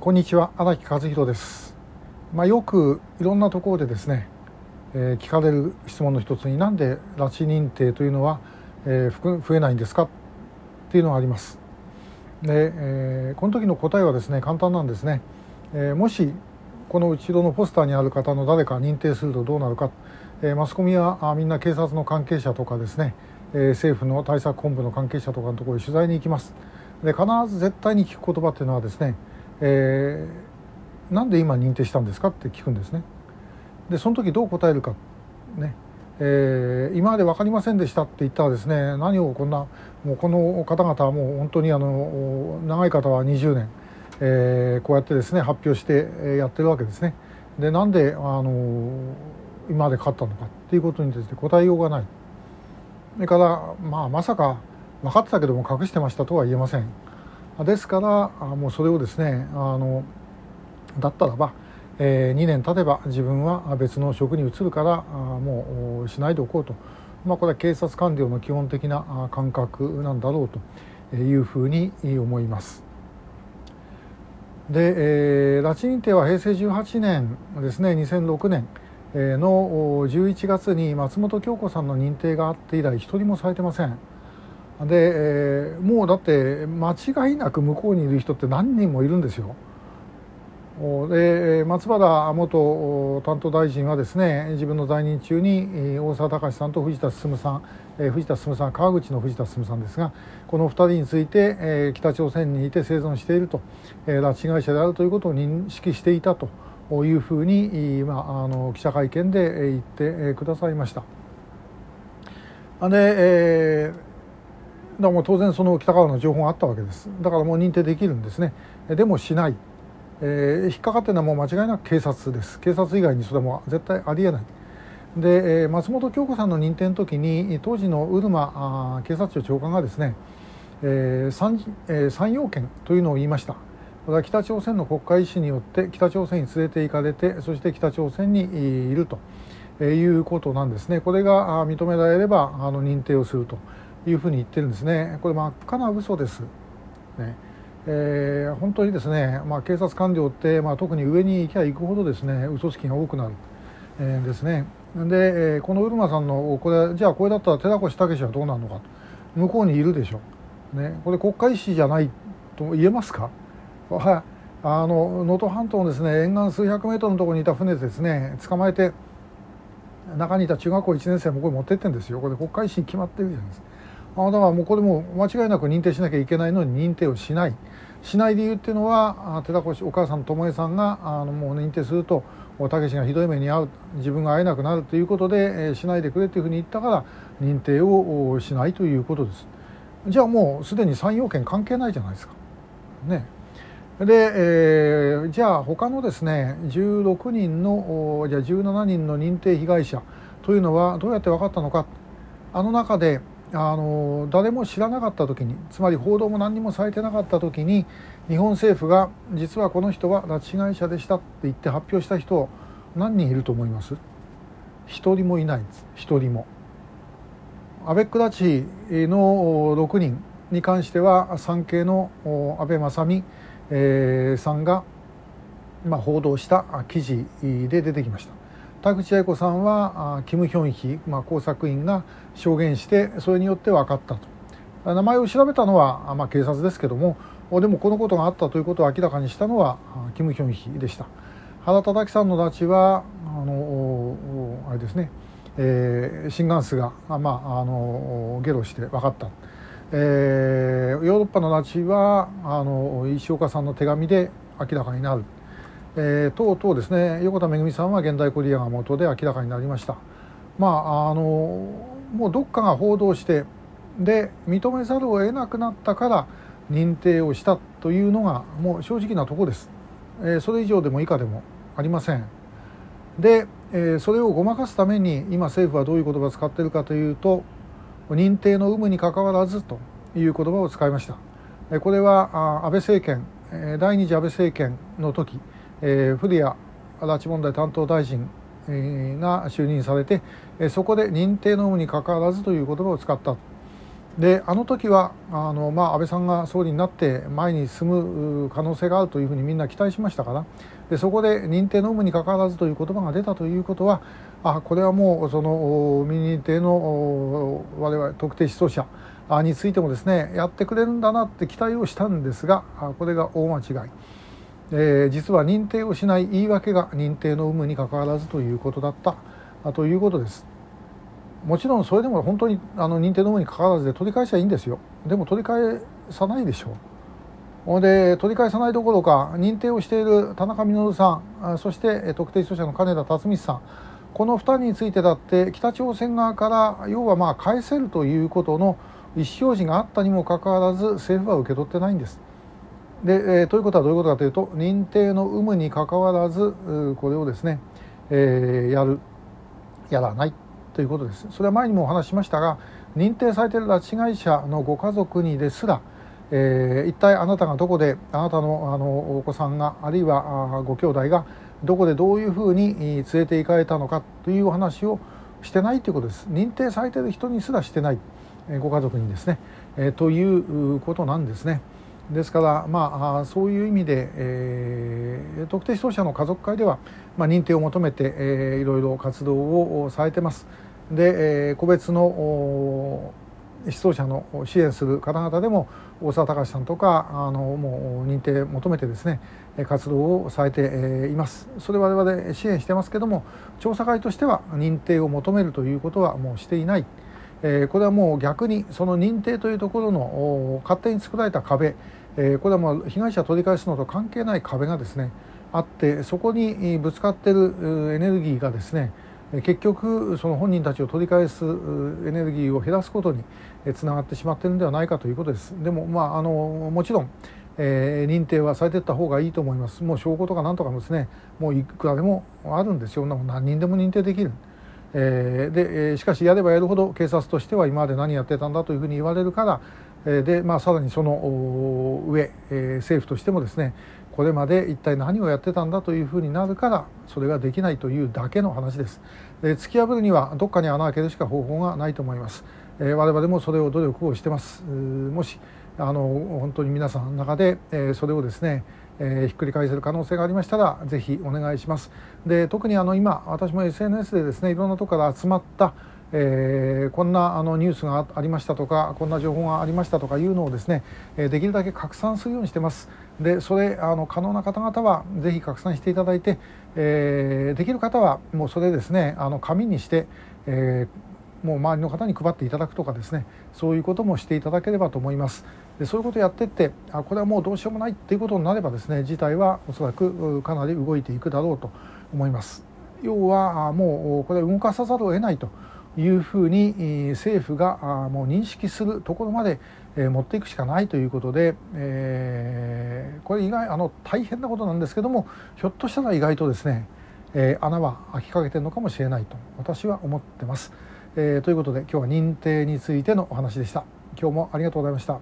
こんにちは荒木和弘です、まあ、よくいろんなところでですね、えー、聞かれる質問の一つになんで拉致認定というのは、えー、増えないんですか？っていうのがあります。で、えー、この時の答えはですね簡単なんですね、え、もしこの後ろのポスターにある方の誰か認定するとどうなるか、え、マスコミはみんな警察の関係者とかですね、え、政府の対策本部の関係者とかのところに取材に行きます。で必ず絶対に聞く言葉っていうのはですねえー、なんで今認定したんですかって聞くんですね。でその時どう答えるかね、えー、今まで分かりませんでしたって言ったらですね何をこんなもうこの方々はもう本当にあの長い方は20年、えー、こうやってですね発表してやってるわけですね。でなんであの今まで勝ったのかっていうことにですね答えようがない。それから、まあ、まさか分かってたけども隠してましたとは言えません。ですからもうそれをですねあのだったらば、えー、2年経てば自分は別の職に移るからもうしないでおこうと、まあ、これは警察官僚の基本的な感覚なんだろうというふうに思います。で、えー、拉致認定は平成18年ですね2006年の11月に松本京子さんの認定があって以来一人もされてません。で、えー、もうだって間違いなく向こうにいる人って何人もいるんですよ。で松原元担当大臣はですね自分の在任中に大沢隆さんと藤田進さん、え、藤田進さん川口の藤田進さんですがこの2人について、え、北朝鮮にいて生存していると、え、拉致被害者であるということを認識していたというふうに、まあ、あの記者会見で言ってくださいました。で、えーらもう当然その北川の情報があったわけです。だからもう認定できるんですね。でもしない、えー、引っかかってるのはもう間違いなく警察です。警察以外にそれも絶対ありえない。で、えー、松本京子さんの認定の時に当時のうるま警察庁長官がですね、えー 3, えー、3要件というのを言いました。これは北朝鮮の国会意思によって北朝鮮に連れて行かれてそして北朝鮮にいるということなんですね。これが認められればあの認定をすると。いうふうに言ってるんですね。これ真っ赤な嘘です、ね。えー、本当にですね、まあ、警察官僚って、まあ、特に上に行きゃ行くほどですね嘘つきが多くなる、えー、ですね。で、えー、このうるまさんのこれじゃあこれだったら寺越武はどうなるのか。向こうにいるでしょ、ね、これ国家意思じゃないと言えますか。はい。あの能登半島のですね沿岸数百メートルのところにいた船ですね。捕まえて中にいた中学校1年生もこれ持ってってんですよ。これ国家意思決まってるじゃないですか。あだからもうこれも間違いなく認定しなきゃいけないのに認定をしない。しない理由っていうのは寺越お母さん智恵さんがあのもう認定するとたけしがひどい目に遭う自分が会えなくなるということで、えー、しないでくれというふうに言ったから認定をしないということです。じゃあもうすでに3要件関係ないじゃないですか。ね。で、えー、じゃあ他のですね16人のじゃあ17人の認定被害者というのはどうやって分かったのか。あの中であの誰も知らなかった時につまり報道も何にもされてなかった時に日本政府が実はこの人は拉致被害者でしたって言って発表した人何人いると思います？一人もいないです一人も。アベック拉致の6人に関しては産経の安倍正美さんが、まあ、報道した記事で出てきました。田口愛子さんはキム・ヒョンヒ、まあ、工作員が証言してそれによって分かったと。名前を調べたのは、まあ、警察ですけどもでもこのことがあったということを明らかにしたのはキム・ヒョンヒでした。原田樹さんの拉致はあのあれですね、えー、心眼数が、まあ、あのゲロして分かった、えー、ヨーロッパの拉致はあの石岡さんの手紙で明らかになる。えー、とうとうですね横田めぐみさんは現代コリアが元で明らかになりました。まああのもうどっかが報道してで認めざるを得なくなったから認定をしたというのがもう正直なとこです、えー、それ以上でも以下でもありません。で、えー、それをごまかすために今政府はどういう言葉を使っているかというと認定の有無にかかわらずという言葉を使いました。これは安倍政権第二次安倍政権の時えー、古谷拉致問題担当大臣が就任されてそこで認定の有無にかかわらずという言葉を使ったであの時はあの、まあ、安倍さんが総理になって前に進む可能性があるというふうにみんな期待しましたからでそこで認定の有無にかかわらずという言葉が出たということはあこれはもうその未認定の我々特定失踪者についてもですねやってくれるんだなって期待をしたんですがこれが大間違い。えー、実は認定をしない言い訳が認定の有無にかかわらずということだったということです。もちろんそれでも本当にあの認定の有無にかかわらずで取り返しはいいんですよでも取り返さないでしょうで取り返さないどころか認定をしている田中稔さんそして特定失踪者の金田辰巳さんこの2人についてだって北朝鮮側から要はまあ返せるということの意思表示があったにもかかわらず政府は受け取ってないんです。で、えー、ということはどういうことかというと認定の有無にかかわらずこれをですね、えー、やるやらないということですそれは前にもお話ししましたが認定されている拉致被害者のご家族にですら、えー、一体あなたがどこであなたのあのお子さんがあるいはご兄弟がどこでどういうふうに連れて行かれたのかというお話をしてないということです認定されている人にすらしてない、ご家族にですね、えー、ということなんですね。ですから、まあ、そういう意味で、えー、特定失踪者の家族会では、まあ、認定を求めて、えー、いろいろ活動をされてます。で、えー、個別の失踪者の支援する方々でも大沢隆さんとかあのもう認定求めてですね活動をされていますそれ我々支援してますけども調査会としては認定を求めるということはもうしていない、これはもう逆にその認定というところの勝手に作られた壁えこれはもう被害者取り返すのと関係ない壁がですねあってそこにぶつかってるエネルギーがですね結局その本人たちを取り返すエネルギーを減らすことにつながってしまっているのではないかということです。でもまああのもちろん、えー、認定はされていった方がいいと思います。もう証拠とかなんとかもですねもういくらでもあるんですよ。何人でも認定できる。えー、でしかしやればやるほど警察としては今まで何やってたんだというふうに言われるからで、まあ、さらにその上、え政府としてもですねこれまで一体何をやってたんだというふうになるからそれができないというだけの話です。で突き破るにはどっかに穴を開けるしか方法がないと思います。え我々もそれを努力をしてます。もしあの本当に皆さんの中で、えそれをですねえー、ひっくり返せる可能性がありましたらぜひお願いします。で特にあの今私も SNS でですねいろんなとこから集まったえー、こんなあのニュースがありましたとかこんな情報がありましたとかいうのをですね、えできるだけ拡散するようにしてますでそれあの可能な方々はぜひ拡散していただいて、えー、できる方はもうそれですねあの紙にして、えー、もう周りの方に配っていただくとかですねそういうこともしていただければと思いますでそういうことをやっていってあこれはもうどうしようもないっていうことになればですね事態はおそらくかなり動いていくだろうと思います要はもうこれ動かさざるを得ないというふうに政府がもう認識するところまで持っていくしかないということで、えー、これ意外あの大変なことなんですけどもひょっとしたら意外とですね、えー、穴は開きかけてるのかもしれないと私は思ってます。えー、ということで今日は認定についてのお話でした。今日もありがとうございました。